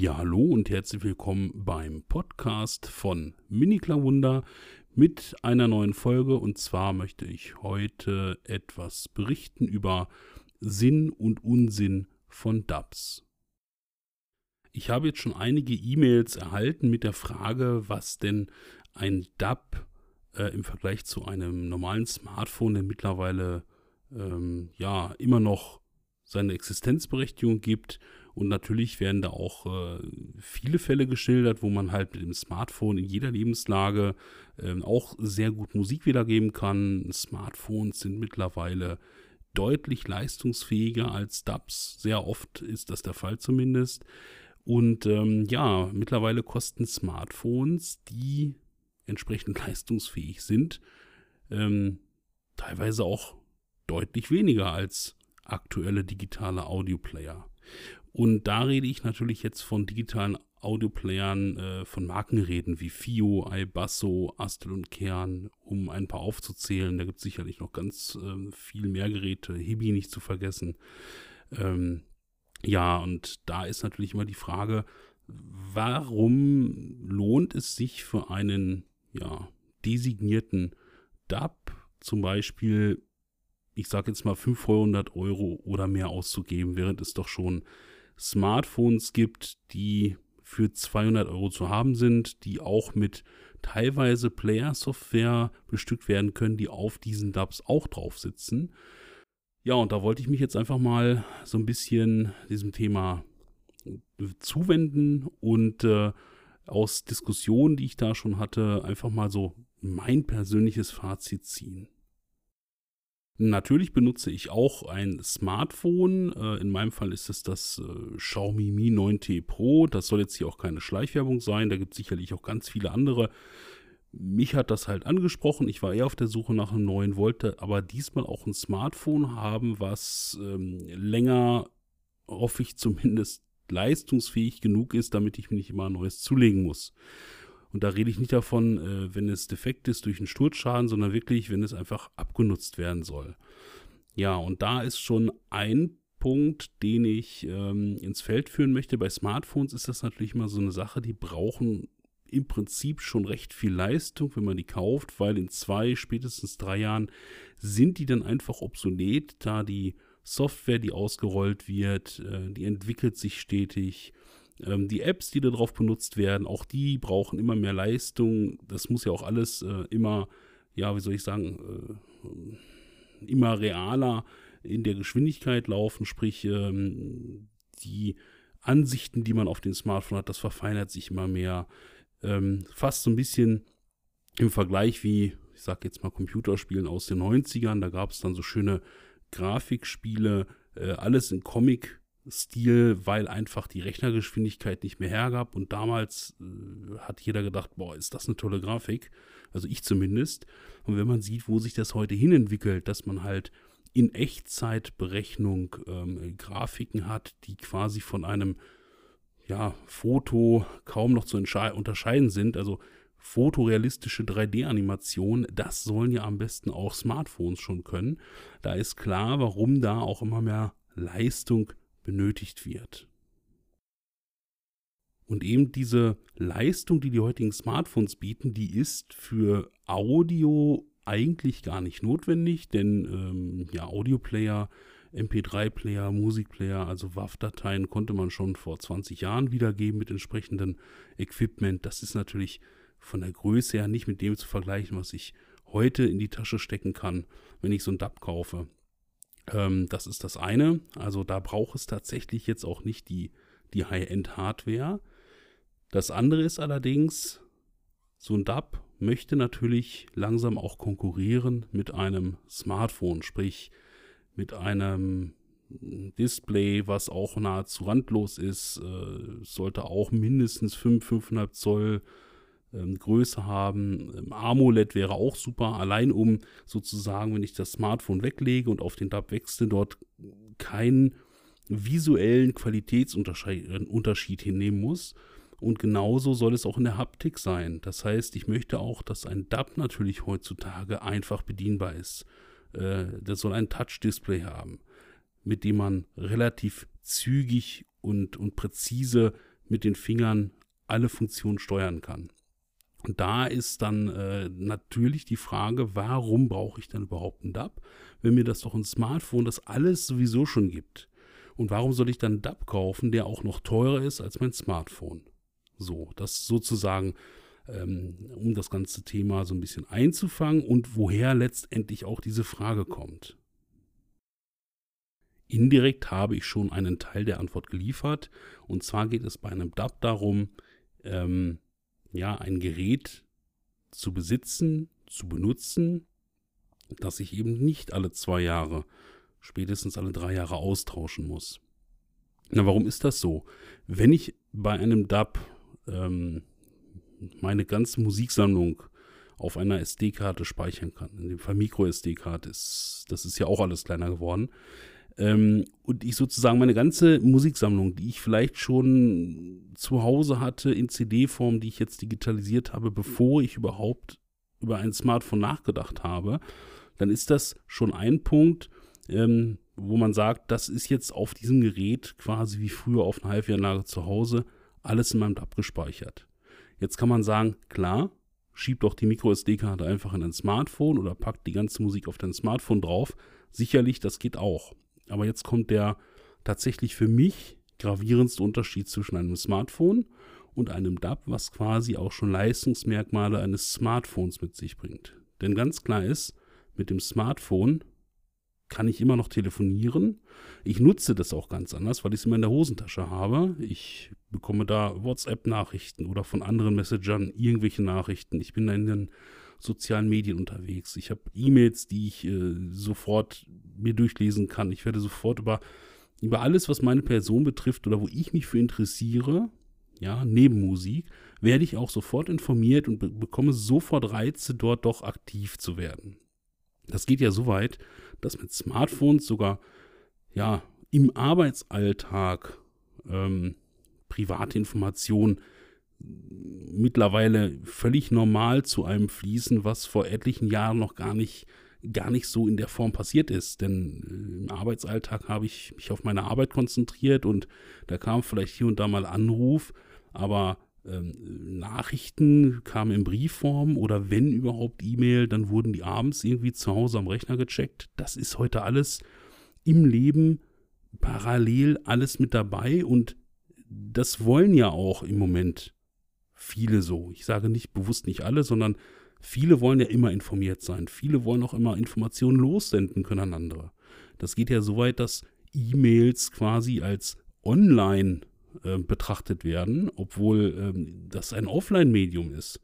Ja, hallo und herzlich willkommen beim Podcast von Mini Wunder mit einer neuen Folge. Und zwar möchte ich heute etwas berichten über Sinn und Unsinn von Dubs. Ich habe jetzt schon einige E-Mails erhalten mit der Frage, was denn ein Dub äh, im Vergleich zu einem normalen Smartphone, der mittlerweile ähm, ja immer noch seine Existenzberechtigung gibt. Und natürlich werden da auch äh, viele Fälle geschildert, wo man halt mit dem Smartphone in jeder Lebenslage äh, auch sehr gut Musik wiedergeben kann. Smartphones sind mittlerweile deutlich leistungsfähiger als Dubs. Sehr oft ist das der Fall zumindest. Und ähm, ja, mittlerweile kosten Smartphones, die entsprechend leistungsfähig sind, ähm, teilweise auch deutlich weniger als aktuelle digitale Audioplayer. Und da rede ich natürlich jetzt von digitalen Audioplayern äh, von Markenreden wie Fio, iBasso, Astel und Kern, um ein paar aufzuzählen. Da gibt es sicherlich noch ganz äh, viel mehr Geräte, Hibi nicht zu vergessen. Ähm, ja, und da ist natürlich immer die Frage, warum lohnt es sich für einen ja, designierten DAB zum Beispiel ich sage jetzt mal 500 Euro oder mehr auszugeben, während es doch schon Smartphones gibt, die für 200 Euro zu haben sind, die auch mit teilweise Player-Software bestückt werden können, die auf diesen Dubs auch drauf sitzen. Ja, und da wollte ich mich jetzt einfach mal so ein bisschen diesem Thema zuwenden und äh, aus Diskussionen, die ich da schon hatte, einfach mal so mein persönliches Fazit ziehen. Natürlich benutze ich auch ein Smartphone. Äh, in meinem Fall ist es das äh, Xiaomi Mi 9T Pro. Das soll jetzt hier auch keine Schleichwerbung sein. Da gibt es sicherlich auch ganz viele andere. Mich hat das halt angesprochen. Ich war eher auf der Suche nach einem neuen, wollte aber diesmal auch ein Smartphone haben, was ähm, länger, hoffe ich zumindest, leistungsfähig genug ist, damit ich mir nicht immer ein neues zulegen muss. Und da rede ich nicht davon, äh, wenn es defekt ist durch einen Sturzschaden, sondern wirklich, wenn es einfach abgenutzt werden soll. Ja, und da ist schon ein Punkt, den ich ähm, ins Feld führen möchte. Bei Smartphones ist das natürlich immer so eine Sache, die brauchen im Prinzip schon recht viel Leistung, wenn man die kauft, weil in zwei, spätestens drei Jahren sind die dann einfach obsolet, da die Software, die ausgerollt wird, äh, die entwickelt sich stetig ähm, die Apps, die darauf benutzt werden, auch die brauchen immer mehr Leistung. Das muss ja auch alles äh, immer, ja, wie soll ich sagen, äh, immer realer in der Geschwindigkeit laufen. Sprich, ähm, die Ansichten, die man auf dem Smartphone hat, das verfeinert sich immer mehr. Ähm, fast so ein bisschen im Vergleich wie, ich sag jetzt mal, Computerspielen aus den 90ern. Da gab es dann so schöne Grafikspiele, äh, alles in Comic Stil, weil einfach die Rechnergeschwindigkeit nicht mehr hergab. Und damals äh, hat jeder gedacht, boah, ist das eine tolle Grafik. Also ich zumindest. Und wenn man sieht, wo sich das heute hin entwickelt, dass man halt in Echtzeitberechnung ähm, Grafiken hat, die quasi von einem ja, Foto kaum noch zu unterscheiden sind. Also fotorealistische 3D-Animationen, das sollen ja am besten auch Smartphones schon können. Da ist klar, warum da auch immer mehr Leistung benötigt wird. Und eben diese Leistung, die die heutigen Smartphones bieten, die ist für Audio eigentlich gar nicht notwendig, denn ähm, ja, Audioplayer, MP3-Player, Musikplayer, also WAV-Dateien konnte man schon vor 20 Jahren wiedergeben mit entsprechendem Equipment. Das ist natürlich von der Größe her nicht mit dem zu vergleichen, was ich heute in die Tasche stecken kann, wenn ich so ein DAB kaufe. Ähm, das ist das eine. Also da braucht es tatsächlich jetzt auch nicht die, die High-End-Hardware. Das andere ist allerdings, so ein DAB möchte natürlich langsam auch konkurrieren mit einem Smartphone, sprich mit einem Display, was auch nahezu randlos ist, äh, sollte auch mindestens 5, 5,5 Zoll ähm, Größe haben. Ähm, AMOLED wäre auch super, allein um sozusagen, wenn ich das Smartphone weglege und auf den Tab wechsle, dort keinen visuellen Qualitätsunterschied hinnehmen muss. Und genauso soll es auch in der Haptik sein. Das heißt, ich möchte auch, dass ein DAB natürlich heutzutage einfach bedienbar ist. Äh, das soll ein Touch-Display haben, mit dem man relativ zügig und, und präzise mit den Fingern alle Funktionen steuern kann. Und da ist dann äh, natürlich die Frage, warum brauche ich dann überhaupt ein DAB, wenn mir das doch ein Smartphone das alles sowieso schon gibt. Und warum soll ich dann einen DAB kaufen, der auch noch teurer ist als mein Smartphone? So, das sozusagen, ähm, um das ganze Thema so ein bisschen einzufangen und woher letztendlich auch diese Frage kommt. Indirekt habe ich schon einen Teil der Antwort geliefert. Und zwar geht es bei einem DAB darum, ähm, ja, ein Gerät zu besitzen, zu benutzen, das ich eben nicht alle zwei Jahre, spätestens alle drei Jahre austauschen muss. Na, warum ist das so? Wenn ich bei einem DAB ähm, meine ganze Musiksammlung auf einer SD-Karte speichern kann, in dem Fall Micro-SD-Karte ist, das ist ja auch alles kleiner geworden, ähm, und ich sozusagen meine ganze Musiksammlung, die ich vielleicht schon zu Hause hatte in CD-Form, die ich jetzt digitalisiert habe, bevor ich überhaupt über ein Smartphone nachgedacht habe, dann ist das schon ein Punkt, ähm, wo man sagt, das ist jetzt auf diesem Gerät quasi wie früher auf einer HiFi-Anlage zu Hause alles in meinem DAB gespeichert. Jetzt kann man sagen, klar, schieb doch die Micro-SD-Karte einfach in ein Smartphone oder packt die ganze Musik auf dein Smartphone drauf. Sicherlich, das geht auch. Aber jetzt kommt der tatsächlich für mich gravierendste Unterschied zwischen einem Smartphone und einem DAB, was quasi auch schon Leistungsmerkmale eines Smartphones mit sich bringt. Denn ganz klar ist, mit dem Smartphone kann ich immer noch telefonieren. Ich nutze das auch ganz anders, weil ich es immer in der Hosentasche habe. Ich bekomme da WhatsApp-Nachrichten oder von anderen Messagern irgendwelche Nachrichten. Ich bin da in den sozialen Medien unterwegs. Ich habe E-Mails, die ich äh, sofort mir durchlesen kann. Ich werde sofort über, über alles, was meine Person betrifft oder wo ich mich für interessiere, ja, neben Musik, werde ich auch sofort informiert und be bekomme sofort Reize, dort doch aktiv zu werden. Das geht ja so weit, dass mit Smartphones sogar ja im Arbeitsalltag ähm, private Informationen mittlerweile völlig normal zu einem fließen, was vor etlichen Jahren noch gar nicht, gar nicht so in der Form passiert ist. Denn äh, im Arbeitsalltag habe ich mich auf meine Arbeit konzentriert und da kam vielleicht hier und da mal Anruf, aber ähm, Nachrichten kamen in Briefform oder wenn überhaupt E-Mail, dann wurden die abends irgendwie zu Hause am Rechner gecheckt. Das ist heute alles im Leben parallel alles mit dabei und das wollen ja auch im Moment viele so. Ich sage nicht bewusst nicht alle, sondern viele wollen ja immer informiert sein. Viele wollen auch immer Informationen lossenden können an andere. Das geht ja so weit, dass E-Mails quasi als online äh, betrachtet werden, obwohl ähm, das ein Offline-Medium ist.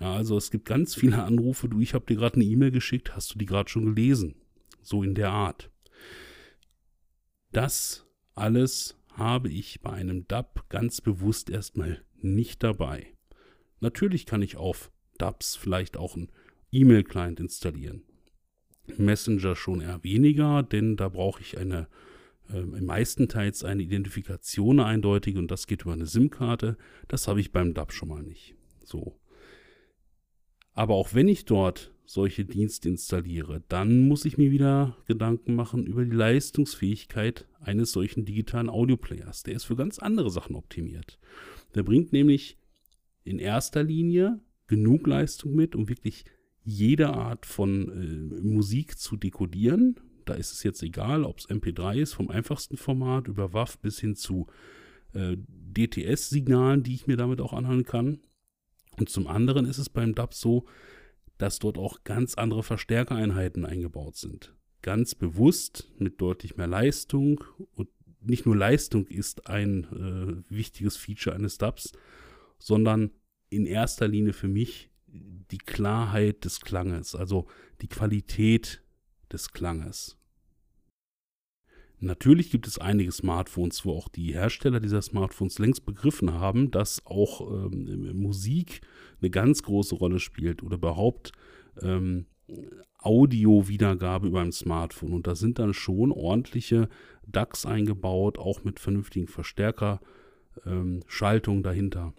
Ja, also es gibt ganz viele Anrufe, du, ich habe dir gerade eine E-Mail geschickt, hast du die gerade schon gelesen? So in der Art. Das alles habe ich bei einem DAB ganz bewusst erstmal nicht dabei. Natürlich kann ich auf DABs vielleicht auch einen E-Mail-Client installieren. Messenger schon eher weniger, denn da brauche ich eine äh, meistenteils eine Identifikation eindeutig und das geht über eine SIM-Karte. Das habe ich beim DAB schon mal nicht. So. Aber auch wenn ich dort solche Dienste installiere, dann muss ich mir wieder Gedanken machen über die Leistungsfähigkeit eines solchen digitalen Audioplayers. Der ist für ganz andere Sachen optimiert. Der bringt nämlich in erster Linie genug Leistung mit, um wirklich jede Art von äh, Musik zu dekodieren. Da ist es jetzt egal, ob es MP3 ist, vom einfachsten Format über WAV bis hin zu äh, DTS-Signalen, die ich mir damit auch anhören kann. Und zum anderen ist es beim DAB so, dass dort auch ganz andere Verstärkereinheiten eingebaut sind. Ganz bewusst mit deutlich mehr Leistung und nicht nur Leistung ist ein äh, wichtiges Feature eines DABs, sondern in erster Linie für mich die Klarheit des Klanges, also die Qualität des Klanges. Natürlich gibt es einige Smartphones, wo auch die Hersteller dieser Smartphones längst begriffen haben, dass auch ähm, Musik eine ganz große Rolle spielt oder überhaupt ähm, Audio-Wiedergabe über ein Smartphone. Und da sind dann schon ordentliche DAX eingebaut, auch mit vernünftigen Verstärkerschaltungen ähm, dahinter.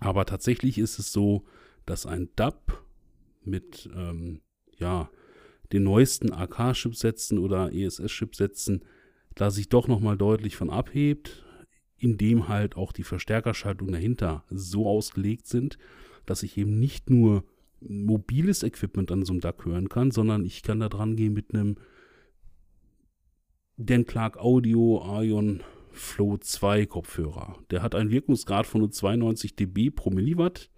Aber tatsächlich ist es so, dass ein DAP mit ähm, ja, den neuesten AK-Chipsätzen oder ESS-Chipsätzen da sich doch nochmal deutlich von abhebt. in dem halt auch die Verstärkerschaltung dahinter so ausgelegt sind, dass ich eben nicht nur mobiles Equipment an so einem DAC hören kann, sondern ich kann da dran gehen mit einem Dan Clark Audio Ion Flow 2 Kopfhörer. Der hat einen Wirkungsgrad von nur 92 dB pro Milliwatt.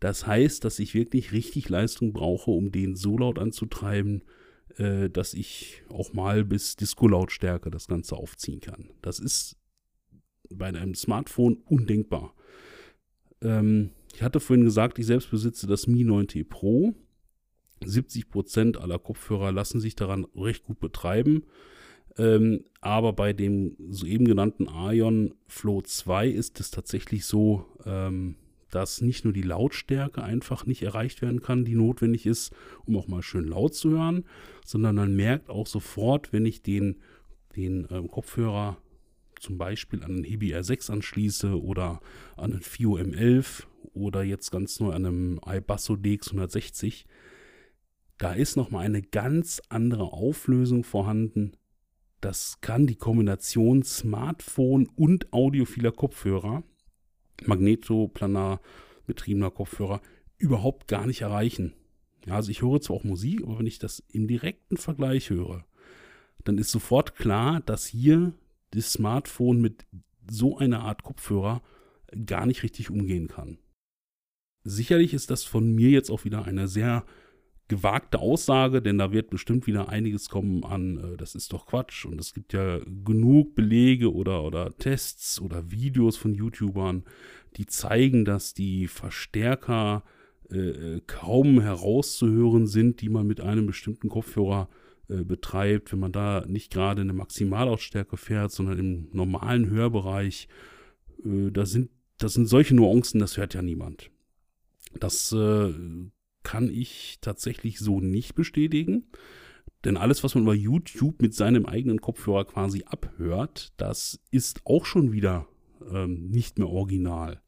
Das heißt, dass ich wirklich richtig Leistung brauche, um den so laut anzutreiben, äh, dass ich auch mal bis Disco-Lautstärke das Ganze aufziehen kann. Das ist bei einem Smartphone undenkbar. Ähm, ich hatte vorhin gesagt, ich selbst besitze das Mi 9T Pro. 70% aller Kopfhörer lassen sich daran recht gut betreiben. Ähm, aber bei dem soeben genannten Ion Flow 2 ist es tatsächlich so, ähm, dass nicht nur die Lautstärke einfach nicht erreicht werden kann, die notwendig ist, um auch mal schön laut zu hören, sondern man merkt auch sofort, wenn ich den, den ähm, Kopfhörer zum Beispiel an einen Hibi R6 anschließe oder an einen FIO M11 oder jetzt ganz neu an einem iBasso DX160, da ist nochmal eine ganz andere Auflösung vorhanden. Das kann die Kombination Smartphone und audiophiler Kopfhörer, magnetoplanar betriebener Kopfhörer, überhaupt gar nicht erreichen. Ja, also ich höre zwar auch Musik, aber wenn ich das im direkten Vergleich höre, dann ist sofort klar, dass hier das Smartphone mit so einer Art Kopfhörer gar nicht richtig umgehen kann. Sicherlich ist das von mir jetzt auch wieder eine sehr gewagte Aussage, denn da wird bestimmt wieder einiges kommen an, äh, das ist doch Quatsch und es gibt ja genug Belege oder, oder Tests oder Videos von YouTubern, die zeigen, dass die Verstärker äh, äh kaum herauszuhören sind, die man mit einem bestimmten Kopfhörer äh, betreibt, wenn man da nicht gerade eine Maximalausstärke fährt, sondern im normalen Hörbereich. Äh, da sind, das sind solche Nuancen, das hört ja niemand. Das äh, kann ich tatsächlich so nicht bestätigen. Denn alles, was man über YouTube mit seinem eigenen Kopfhörer quasi abhört, das ist auch schon wieder ähm, nicht mehr original.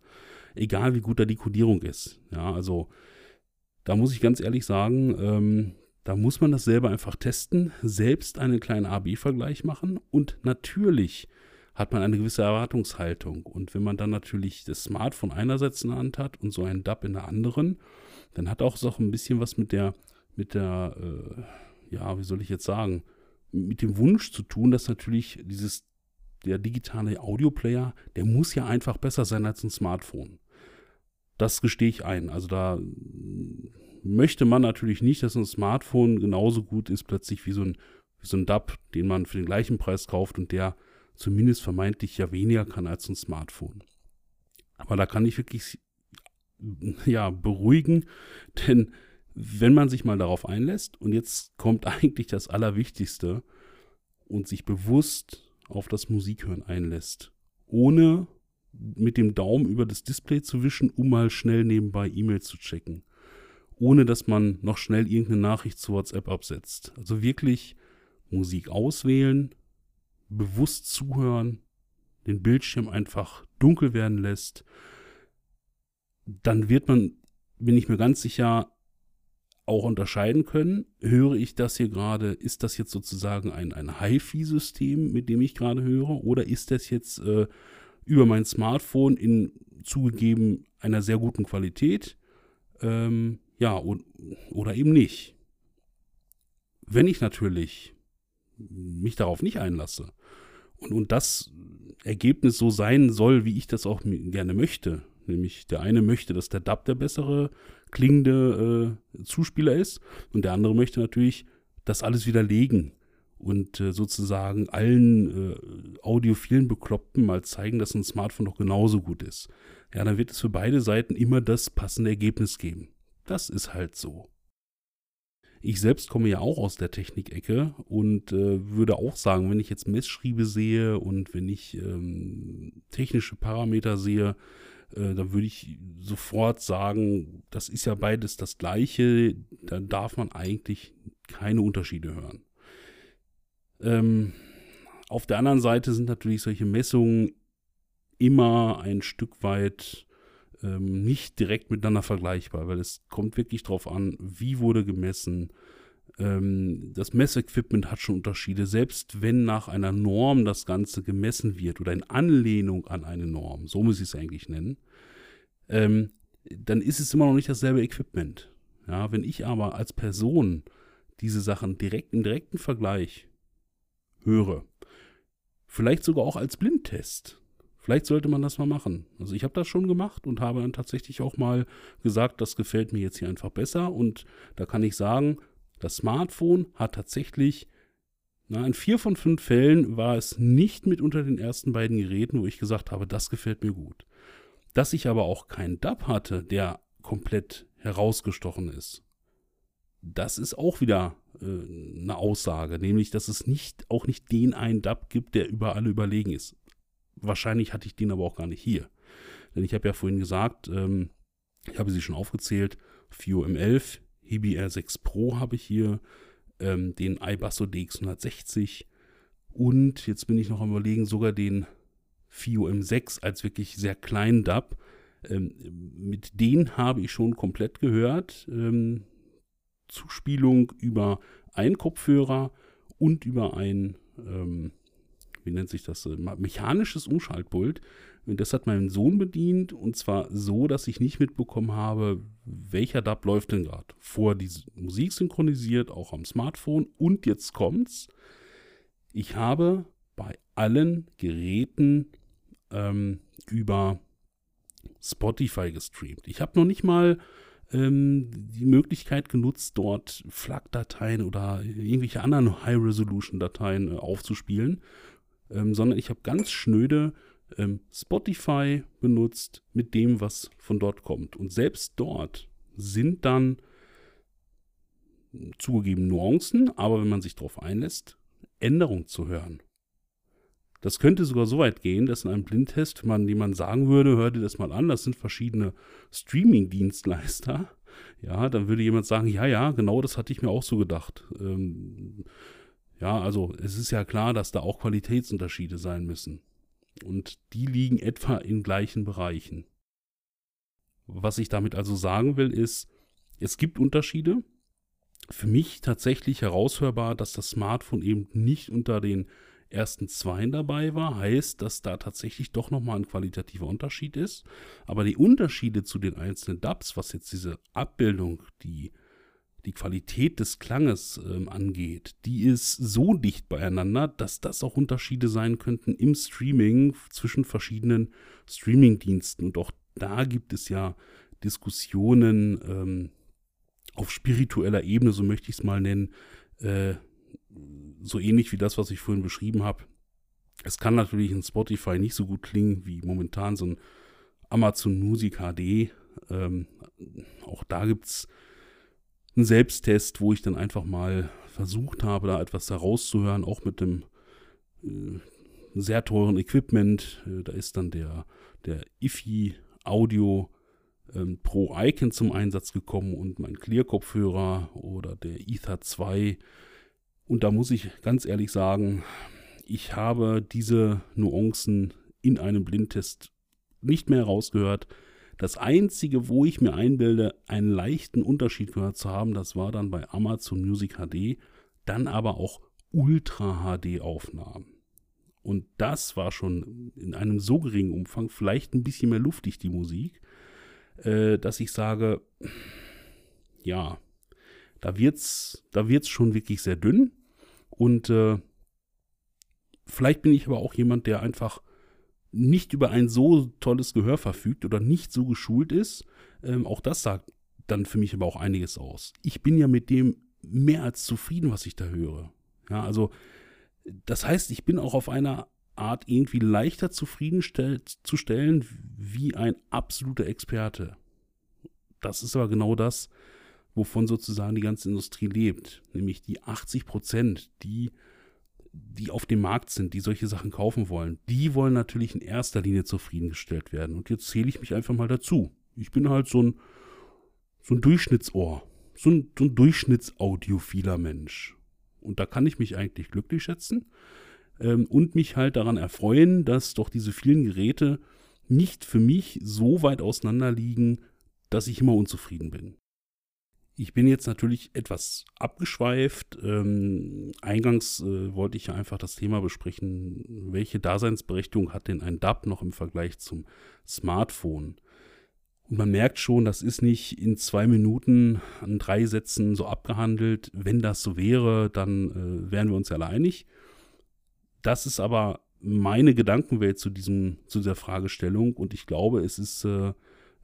Egal wie gut da die Kodierung ist. Ja, also da muss ich ganz ehrlich sagen, ähm, da muss man das selber einfach testen, selbst einen kleinen A-B-Vergleich machen und natürlich hat man eine gewisse Erwartungshaltung. Und wenn man dann natürlich das Smartphone einerseits in der Hand hat und so einen DAP in der anderen, dann hat auch so ein bisschen was mit der, mit der, äh, ja, wie soll ich jetzt sagen, mit dem Wunsch zu tun, dass natürlich dieses, der digitale Audioplayer, der muss ja einfach besser sein als ein Smartphone. Das gestehe ich ein. Also da möchte man natürlich nicht, dass ein Smartphone genauso gut ist plötzlich wie so ein, wie so ein DAP, den man für den gleichen Preis kauft und der zumindest vermeintlich ja weniger kann als ein Smartphone. Aber da kann ich wirklich ja beruhigen, denn wenn man sich mal darauf einlässt und jetzt kommt eigentlich das Allerwichtigste und sich bewusst auf das Musikhören einlässt, ohne mit dem Daumen über das Display zu wischen, um mal schnell nebenbei E-Mail zu checken, ohne dass man noch schnell irgendeine Nachricht zu WhatsApp absetzt. Also wirklich Musik auswählen, bewusst zuhören, den Bildschirm einfach dunkel werden lässt, dann wird man, bin ich mir ganz sicher, auch unterscheiden können. Höre ich das hier gerade, ist das jetzt sozusagen ein, ein HiFi-System, mit dem ich gerade höre, oder ist das jetzt äh, über mein Smartphone in zugegeben einer sehr guten Qualität? Ähm, ja, und, oder eben nicht. Wenn ich natürlich mich darauf nicht einlasse und, und das Ergebnis so sein soll, wie ich das auch gerne möchte, nämlich der eine möchte, dass der DAB der bessere klingende äh, Zuspieler ist und der andere möchte natürlich das alles widerlegen und äh, sozusagen allen äh, audiophilen Bekloppten mal zeigen, dass ein Smartphone doch genauso gut ist. Ja, dann wird es für beide Seiten immer das passende Ergebnis geben. Das ist halt so. Ich selbst komme ja auch aus der Technikecke und äh, würde auch sagen, wenn ich jetzt Messschriebe sehe und wenn ich ähm, technische Parameter sehe, äh, dann würde ich sofort sagen, das ist ja beides das gleiche, da darf man eigentlich keine Unterschiede hören. Ähm, auf der anderen Seite sind natürlich solche Messungen immer ein Stück weit ähm, nicht direkt miteinander vergleichbar, weil es kommt wirklich darauf an, wie wurde gemessen, Ähm, das Messequipment hat schon Unterschiede, selbst wenn nach einer Norm das Ganze gemessen wird oder in Anlehnung an eine Norm, so muss ich es eigentlich nennen, ähm, dann ist es immer noch nicht dasselbe Equipment. Ja, wenn ich aber als Person diese Sachen direkt im direkten Vergleich höre, vielleicht sogar auch als Blindtest, Vielleicht sollte man das mal machen. Also ich habe das schon gemacht und habe dann tatsächlich auch mal gesagt, das gefällt mir jetzt hier einfach besser. Und da kann ich sagen, das Smartphone hat tatsächlich, na, in vier von fünf Fällen war es nicht mit unter den ersten beiden Geräten, wo ich gesagt habe, das gefällt mir gut. Dass ich aber auch keinen DAB hatte, der komplett herausgestochen ist, das ist auch wieder äh, eine Aussage, nämlich, dass es nicht, auch nicht den einen DAB gibt, der über alle überlegen ist. Wahrscheinlich hatte ich den aber auch gar nicht hier. Denn ich habe ja vorhin gesagt, ähm, ich habe sie schon aufgezählt, FIO M11, Hibi R6 Pro habe ich hier, ähm, den iBasso DX160 und jetzt bin ich noch am überlegen, sogar den FIO M6 als wirklich sehr kleinen DAB. Ähm, mit denen habe ich schon komplett gehört. Ähm, Zuspielung über einen Kopfhörer und über ein, ähm, wie nennt sich das, mechanisches Umschaltpult. Und das hat mein Sohn bedient und zwar so, dass ich nicht mitbekommen habe, welcher DAB läuft denn gerade. Vor die Musik synchronisiert, auch am Smartphone. Und jetzt kommt's. Ich habe bei allen Geräten ähm, über Spotify gestreamt. Ich habe noch nicht mal ähm, die Möglichkeit genutzt, dort FLAC-Dateien oder irgendwelche anderen High-Resolution-Dateien äh, aufzuspielen, ähm, sondern ich habe ganz schnöde ähm, Spotify benutzt mit dem, was von dort kommt. Und selbst dort sind dann zugegeben Nuancen, aber wenn man sich darauf einlässt, Änderungen zu hören. Das könnte sogar so weit gehen, dass in einem Blindtest man jemand sagen würde, hör dir das mal an, das sind verschiedene Streaming-Dienstleister. Ja, dann würde jemand sagen, ja, ja, genau das hatte ich mir auch so gedacht. Ähm, ja, also es ist ja klar, dass da auch Qualitätsunterschiede sein müssen. Und die liegen etwa in gleichen Bereichen. Was ich damit also sagen will, ist, es gibt Unterschiede. Für mich tatsächlich heraushörbar, dass das Smartphone eben nicht unter den ersten Zweien dabei war, heißt, dass da tatsächlich doch nochmal ein qualitativer Unterschied ist. Aber die Unterschiede zu den einzelnen Dubs, was jetzt diese Abbildung, die die Qualität des Klanges ähm, angeht, die ist so dicht beieinander, dass das auch Unterschiede sein könnten im Streaming zwischen verschiedenen Streaming-Diensten. Und auch da gibt es ja Diskussionen ähm, auf spiritueller Ebene, so möchte ich es mal nennen, äh, so ähnlich wie das, was ich vorhin beschrieben habe. Es kann natürlich in Spotify nicht so gut klingen wie momentan so ein Amazon Music HD. Ähm, auch da gibt es einen Selbsttest, wo ich dann einfach mal versucht habe, da etwas herauszuhören, auch mit dem äh, sehr teuren Equipment. Äh, da ist dann der, der IFI Audio ähm, Pro Icon zum Einsatz gekommen und mein Clear-Kopfhörer oder der Ether 2. Und da muss ich ganz ehrlich sagen, ich habe diese Nuancen in einem Blindtest nicht mehr herausgehört. Das Einzige, wo ich mir einbilde, einen leichten Unterschied gehört zu haben, das war dann bei Amazon Music HD, dann aber auch Ultra HD-Aufnahmen. Und das war schon in einem so geringen Umfang, vielleicht ein bisschen mehr luftig, die Musik, äh, dass ich sage, ja, da wird's, da wird's schon wirklich sehr dünn. Und äh, vielleicht bin ich aber auch jemand, der einfach nicht über ein so tolles Gehör verfügt oder nicht so geschult ist, ähm, auch das sagt dann für mich aber auch einiges aus. Ich bin ja mit dem mehr als zufrieden, was ich da höre. Ja, also das heißt, ich bin auch auf einer Art irgendwie leichter zufriedenzustellen wie ein absoluter Experte. Das ist aber genau das, wovon sozusagen die ganze Industrie lebt, nämlich die 80 Prozent, die die auf dem Markt sind, die solche Sachen kaufen wollen, die wollen natürlich in erster Linie zufriedengestellt werden. Und jetzt zähle ich mich einfach mal dazu. Ich bin halt so ein, so ein Durchschnittsohr, so ein, so ein Durchschnittsaudiophiler Mensch. Und da kann ich mich eigentlich glücklich schätzen ähm, und mich halt daran erfreuen, dass doch diese vielen Geräte nicht für mich so weit auseinander liegen, dass ich immer unzufrieden bin. Ich bin jetzt natürlich etwas abgeschweift. Ähm, eingangs äh, wollte ich ja einfach das Thema besprechen, welche Daseinsberechtigung hat denn ein DAB noch im Vergleich zum Smartphone? Und man merkt schon, das ist nicht in zwei Minuten an drei Sätzen so abgehandelt. Wenn das so wäre, dann äh, wären wir uns ja einig. Das ist aber meine Gedankenwelt zu, diesem, zu dieser Fragestellung und ich glaube, es ist äh,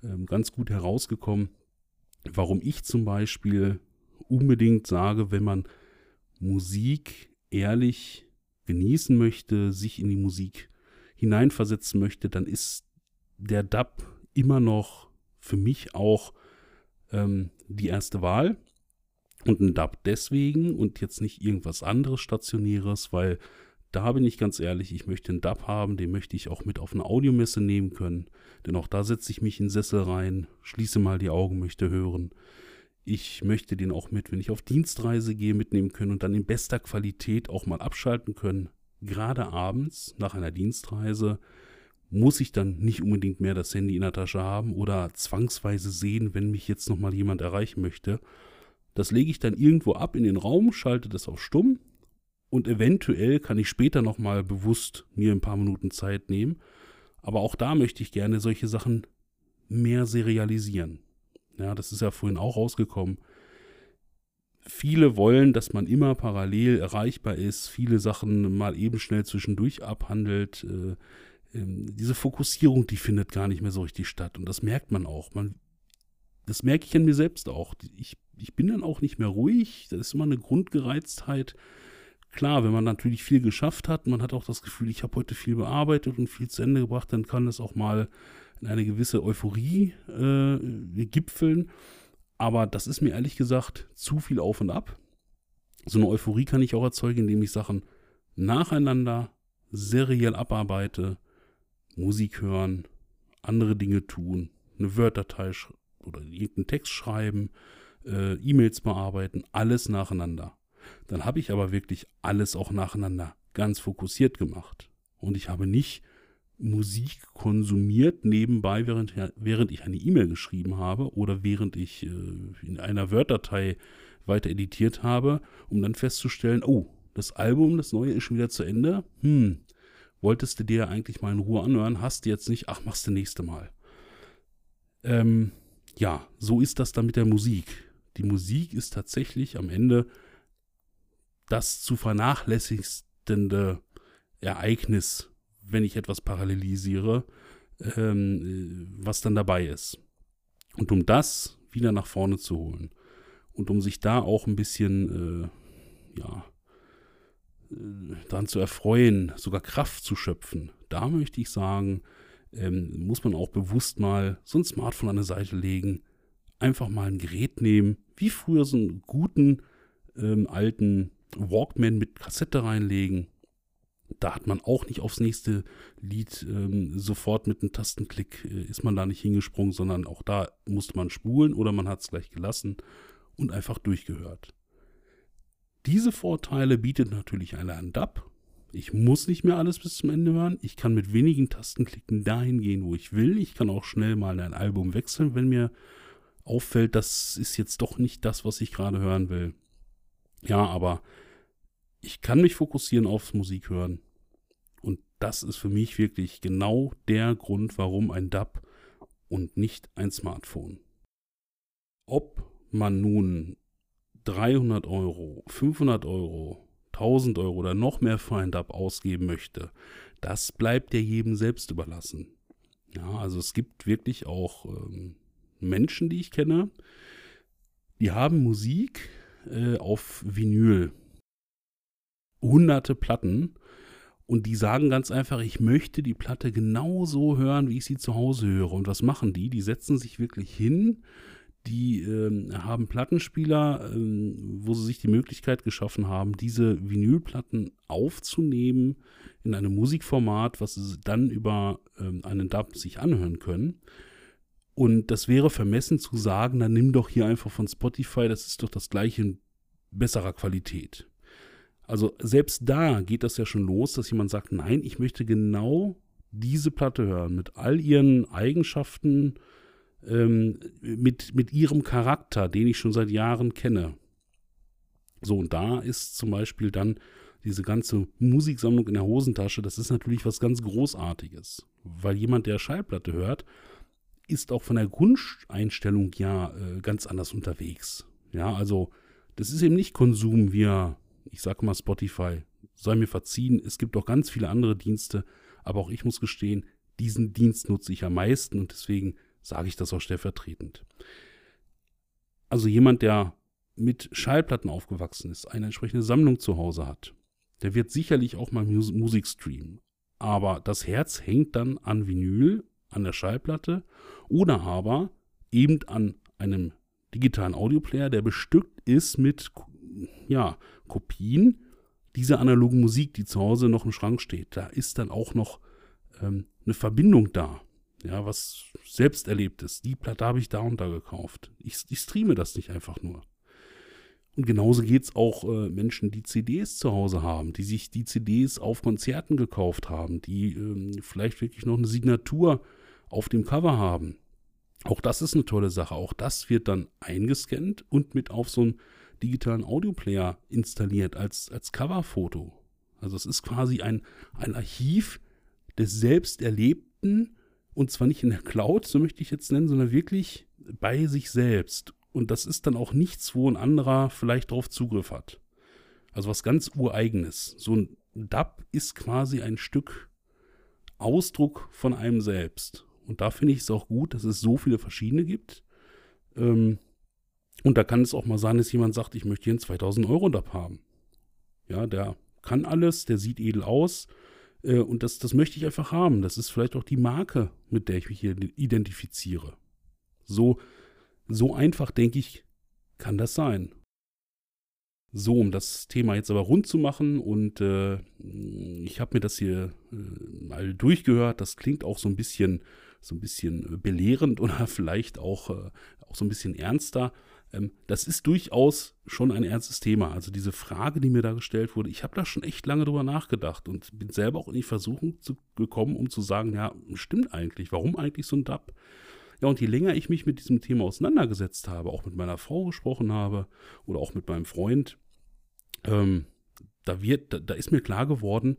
ähm, ganz gut herausgekommen, warum ich zum Beispiel unbedingt sage, wenn man Musik ehrlich genießen möchte, sich in die Musik hineinversetzen möchte, dann ist der Dub immer noch für mich auch ähm, die erste Wahl. Und ein Dub deswegen und jetzt nicht irgendwas anderes Stationäres, weil da bin ich ganz ehrlich, ich möchte einen DAB haben, den möchte ich auch mit auf eine Audiomesse nehmen können. Denn auch da setze ich mich in den Sessel rein, schließe mal die Augen, möchte hören. Ich möchte den auch mit, wenn ich auf Dienstreise gehe, mitnehmen können und dann in bester Qualität auch mal abschalten können. Gerade abends nach einer Dienstreise muss ich dann nicht unbedingt mehr das Handy in der Tasche haben oder zwangsweise sehen, wenn mich jetzt nochmal jemand erreichen möchte. Das lege ich dann irgendwo ab in den Raum, schalte das auf stumm und eventuell kann ich später nochmal bewusst mir ein paar Minuten Zeit nehmen. Aber auch da möchte ich gerne solche Sachen mehr serialisieren. Ja, das ist ja vorhin auch rausgekommen. Viele wollen, dass man immer parallel erreichbar ist, viele Sachen mal eben schnell zwischendurch abhandelt. Äh, äh, diese Fokussierung, die findet gar nicht mehr so richtig statt. Und das merkt man auch. Man, das merke ich an mir selbst auch. Ich, ich bin dann auch nicht mehr ruhig. Das ist immer eine Grundgereiztheit. Klar, wenn man natürlich viel geschafft hat, man hat auch das Gefühl, ich habe heute viel bearbeitet und viel zu Ende gebracht, dann kann es auch mal in eine gewisse Euphorie äh, gipfeln. Aber das ist mir ehrlich gesagt zu viel auf und ab. So eine Euphorie kann ich auch erzeugen, indem ich Sachen nacheinander seriell abarbeite, Musik hören, andere Dinge tun, eine Word-Datei oder irgendeinen Text schreiben, äh, E-Mails bearbeiten, alles nacheinander. Dann habe ich aber wirklich alles auch nacheinander ganz fokussiert gemacht. Und ich habe nicht Musik konsumiert nebenbei, während, während ich eine E-Mail geschrieben habe oder während ich äh, in einer Word-Datei weiter editiert habe, um dann festzustellen, oh, das Album, das neue ist schon wieder zu Ende. Hm, wolltest du dir eigentlich mal in Ruhe anhören, hast du jetzt nicht, ach, machst du nächste Mal. Ähm, ja, so ist das dann mit der Musik. Die Musik ist tatsächlich am Ende das zu vernachlässigende Ereignis, wenn ich etwas parallelisiere, ähm, was dann dabei ist. Und um das wieder nach vorne zu holen und um sich da auch ein bisschen, äh, ja, äh, daran zu erfreuen, sogar Kraft zu schöpfen, da möchte ich sagen, ähm, muss man auch bewusst mal so ein Smartphone an der Seite legen, einfach mal ein Gerät nehmen, wie früher so einen guten ähm, alten Walkman mit Kassette reinlegen. Da hat man auch nicht aufs nächste Lied ähm, sofort mit einem Tastenklick äh, ist man da nicht hingesprungen, sondern auch da musste man spulen oder man hat es gleich gelassen und einfach durchgehört. Diese Vorteile bietet natürlich ein DAB. Ich muss nicht mehr alles bis zum Ende hören. Ich kann mit wenigen Tastenklicken dahin gehen, wo ich will. Ich kann auch schnell mal ein Album wechseln, wenn mir auffällt, das ist jetzt doch nicht das, was ich gerade hören will. Ja, aber ich kann mich fokussieren aufs Musik hören. Und das ist für mich wirklich genau der Grund, warum ein DAB und nicht ein Smartphone. Ob man nun 300 Euro, 500 Euro, 1000 Euro oder noch mehr für ein DAB ausgeben möchte, das bleibt ja jedem selbst überlassen. Ja, also es gibt wirklich auch ähm, Menschen, die ich kenne, die haben Musik äh, auf Vinyl hunderte Platten und die sagen ganz einfach, ich möchte die Platte genauso hören, wie ich sie zu Hause höre. Und was machen die? Die setzen sich wirklich hin, die ähm, haben Plattenspieler, ähm, wo sie sich die Möglichkeit geschaffen haben, diese Vinylplatten aufzunehmen in einem Musikformat, was sie dann über ähm, einen DAB sich anhören können. Und das wäre vermessen zu sagen, dann nimm doch hier einfach von Spotify, das ist doch das gleiche in besserer Qualität. Also selbst da geht das ja schon los, dass jemand sagt, nein, ich möchte genau diese Platte hören mit all ihren Eigenschaften, ähm, mit, mit ihrem Charakter, den ich schon seit Jahren kenne. So, und da ist zum Beispiel dann diese ganze Musiksammlung in der Hosentasche, das ist natürlich was ganz Großartiges. Weil jemand, der Schallplatte hört, ist auch von der Grundeinstellung ja äh, ganz anders unterwegs. Ja, also das ist eben nicht Konsum via, ich sag mal Spotify. Sei mir verziehen, es gibt auch ganz viele andere Dienste, aber auch ich muss gestehen, diesen Dienst nutze ich am meisten und deswegen sage ich das auch stellvertretend. Also jemand, der mit Schallplatten aufgewachsen ist, eine entsprechende Sammlung zu Hause hat, der wird sicherlich auch mal Mus Musik streamen. Aber das Herz hängt dann an Vinyl, an der Schallplatte oder aber eben an einem digitalen Audioplayer, der bestückt ist mit ja, Kopien dieser analogen Musik, die zu Hause noch im Schrank steht. Da ist dann auch noch ähm, eine Verbindung da. Ja, was selbst erlebt ist. Die Platte habe ich da und da gekauft. Ich, ich streame das nicht einfach nur. Und genauso geht es auch äh, Menschen, die CDs zu Hause haben, die sich die CDs auf Konzerten gekauft haben, die ähm, vielleicht wirklich noch eine Signatur auf dem Cover haben. Auch das ist eine tolle Sache. Auch das wird dann eingescannt und mit auf so einen digitalen Audioplayer installiert als, als Coverfoto. Also es ist quasi ein, ein Archiv des Selbsterlebten und zwar nicht in der Cloud, so möchte ich jetzt nennen, sondern wirklich bei sich selbst. Und das ist dann auch nichts, wo ein anderer vielleicht drauf Zugriff hat. Also was ganz ureigenes. So ein DAP ist quasi ein Stück Ausdruck von einem selbst. Und da finde ich es auch gut, dass es so viele verschiedene gibt. Ähm, und da kann es auch mal sein, dass jemand sagt, ich möchte hier einen 2000 Euro DAP haben. Ja, der kann alles, der sieht edel aus. Äh, und das, das möchte ich einfach haben. Das ist vielleicht auch die Marke, mit der ich mich hier identifiziere. So so einfach, denke ich, kann das sein. So, um das Thema jetzt aber rund zu machen und äh, ich habe mir das hier äh, mal durchgehört, das klingt auch so ein bisschen, so ein bisschen belehrend oder vielleicht auch, äh, auch so ein bisschen ernster. Ähm, das ist durchaus schon ein ernstes Thema. Also diese Frage, die mir da gestellt wurde, ich habe da schon echt lange drüber nachgedacht und bin selber auch in die Versuchung zu, gekommen, um zu sagen, ja, stimmt eigentlich, warum eigentlich so ein DAP? Ja, und je länger ich mich mit diesem Thema auseinandergesetzt habe, auch mit meiner Frau gesprochen habe oder auch mit meinem Freund, ähm, da wird, da, da, ist mir klar geworden,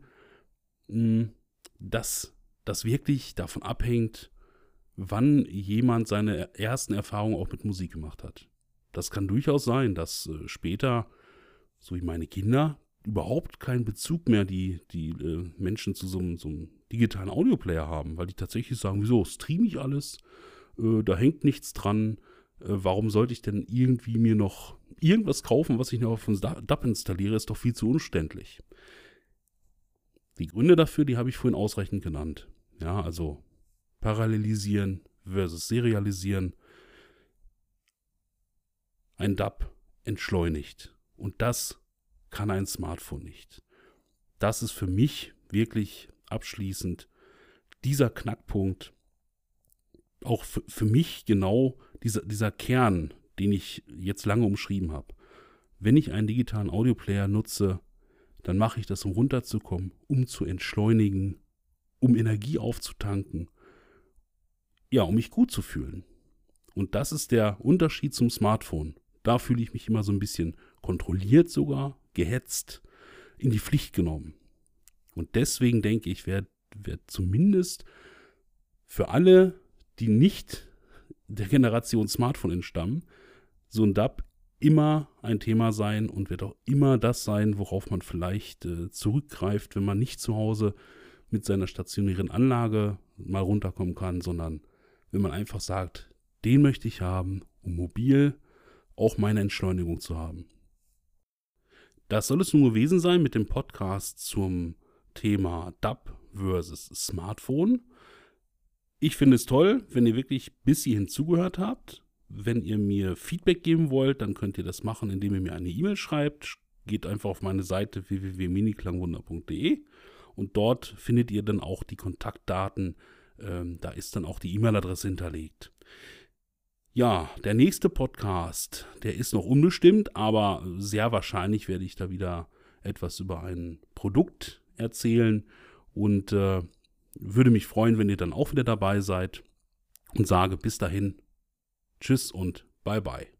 mh, hm, dass das wirklich davon abhängt, wann jemand seine ersten Erfahrungen auch mit Musik gemacht hat. Das kann durchaus sein, dass äh, später, so wie meine Kinder, überhaupt keinen Bezug mehr die, die äh, Menschen zu so, so einem digitalen Audioplayer haben, weil die tatsächlich sagen, wieso streame ich alles? äh, da hängt nichts dran. Warum sollte ich denn irgendwie mir noch irgendwas kaufen, was ich noch dem DAP installiere, ist doch viel zu umständlich. Die Gründe dafür, die habe ich vorhin ausreichend genannt. Ja, also parallelisieren versus serialisieren. Ein DAP entschleunigt. Und das kann ein Smartphone nicht. Das ist für mich wirklich abschließend dieser Knackpunkt, auch für, für mich genau dieser, dieser Kern, den ich jetzt lange umschrieben habe. Wenn ich einen digitalen Audioplayer nutze, dann mache ich das, um runterzukommen, um zu entschleunigen, um Energie aufzutanken, ja, um mich gut zu fühlen. Und das ist der Unterschied zum Smartphone. Da fühle ich mich immer so ein bisschen kontrolliert sogar, gehetzt, in die Pflicht genommen. Und deswegen denke ich, wäre wär zumindest für alle die nicht der Generation Smartphone entstammen, so ein DAB immer ein Thema sein und wird auch immer das sein, worauf man vielleicht äh, zurückgreift, wenn man nicht zu Hause mit seiner stationären Anlage mal runterkommen kann, sondern wenn man einfach sagt, den möchte ich haben, um mobil auch meine Entschleunigung zu haben. Das soll es nun gewesen sein mit dem Podcast zum Thema DAB versus Smartphone. Ich finde es toll, wenn ihr wirklich bis hierhin zugehört habt. Wenn ihr mir Feedback geben wollt, dann könnt ihr das machen, indem ihr mir eine E-Mail schreibt. Geht einfach auf meine Seite www.miniklangwunder.de und dort findet ihr dann auch die Kontaktdaten. Ähm, da ist dann auch die E-Mail-Adresse hinterlegt. Ja, der nächste Podcast, der ist noch unbestimmt, aber sehr wahrscheinlich werde ich da wieder etwas über ein Produkt erzählen und äh, würde mich freuen, wenn ihr dann auch wieder dabei seid und sage bis dahin, Tschüss und bye bye.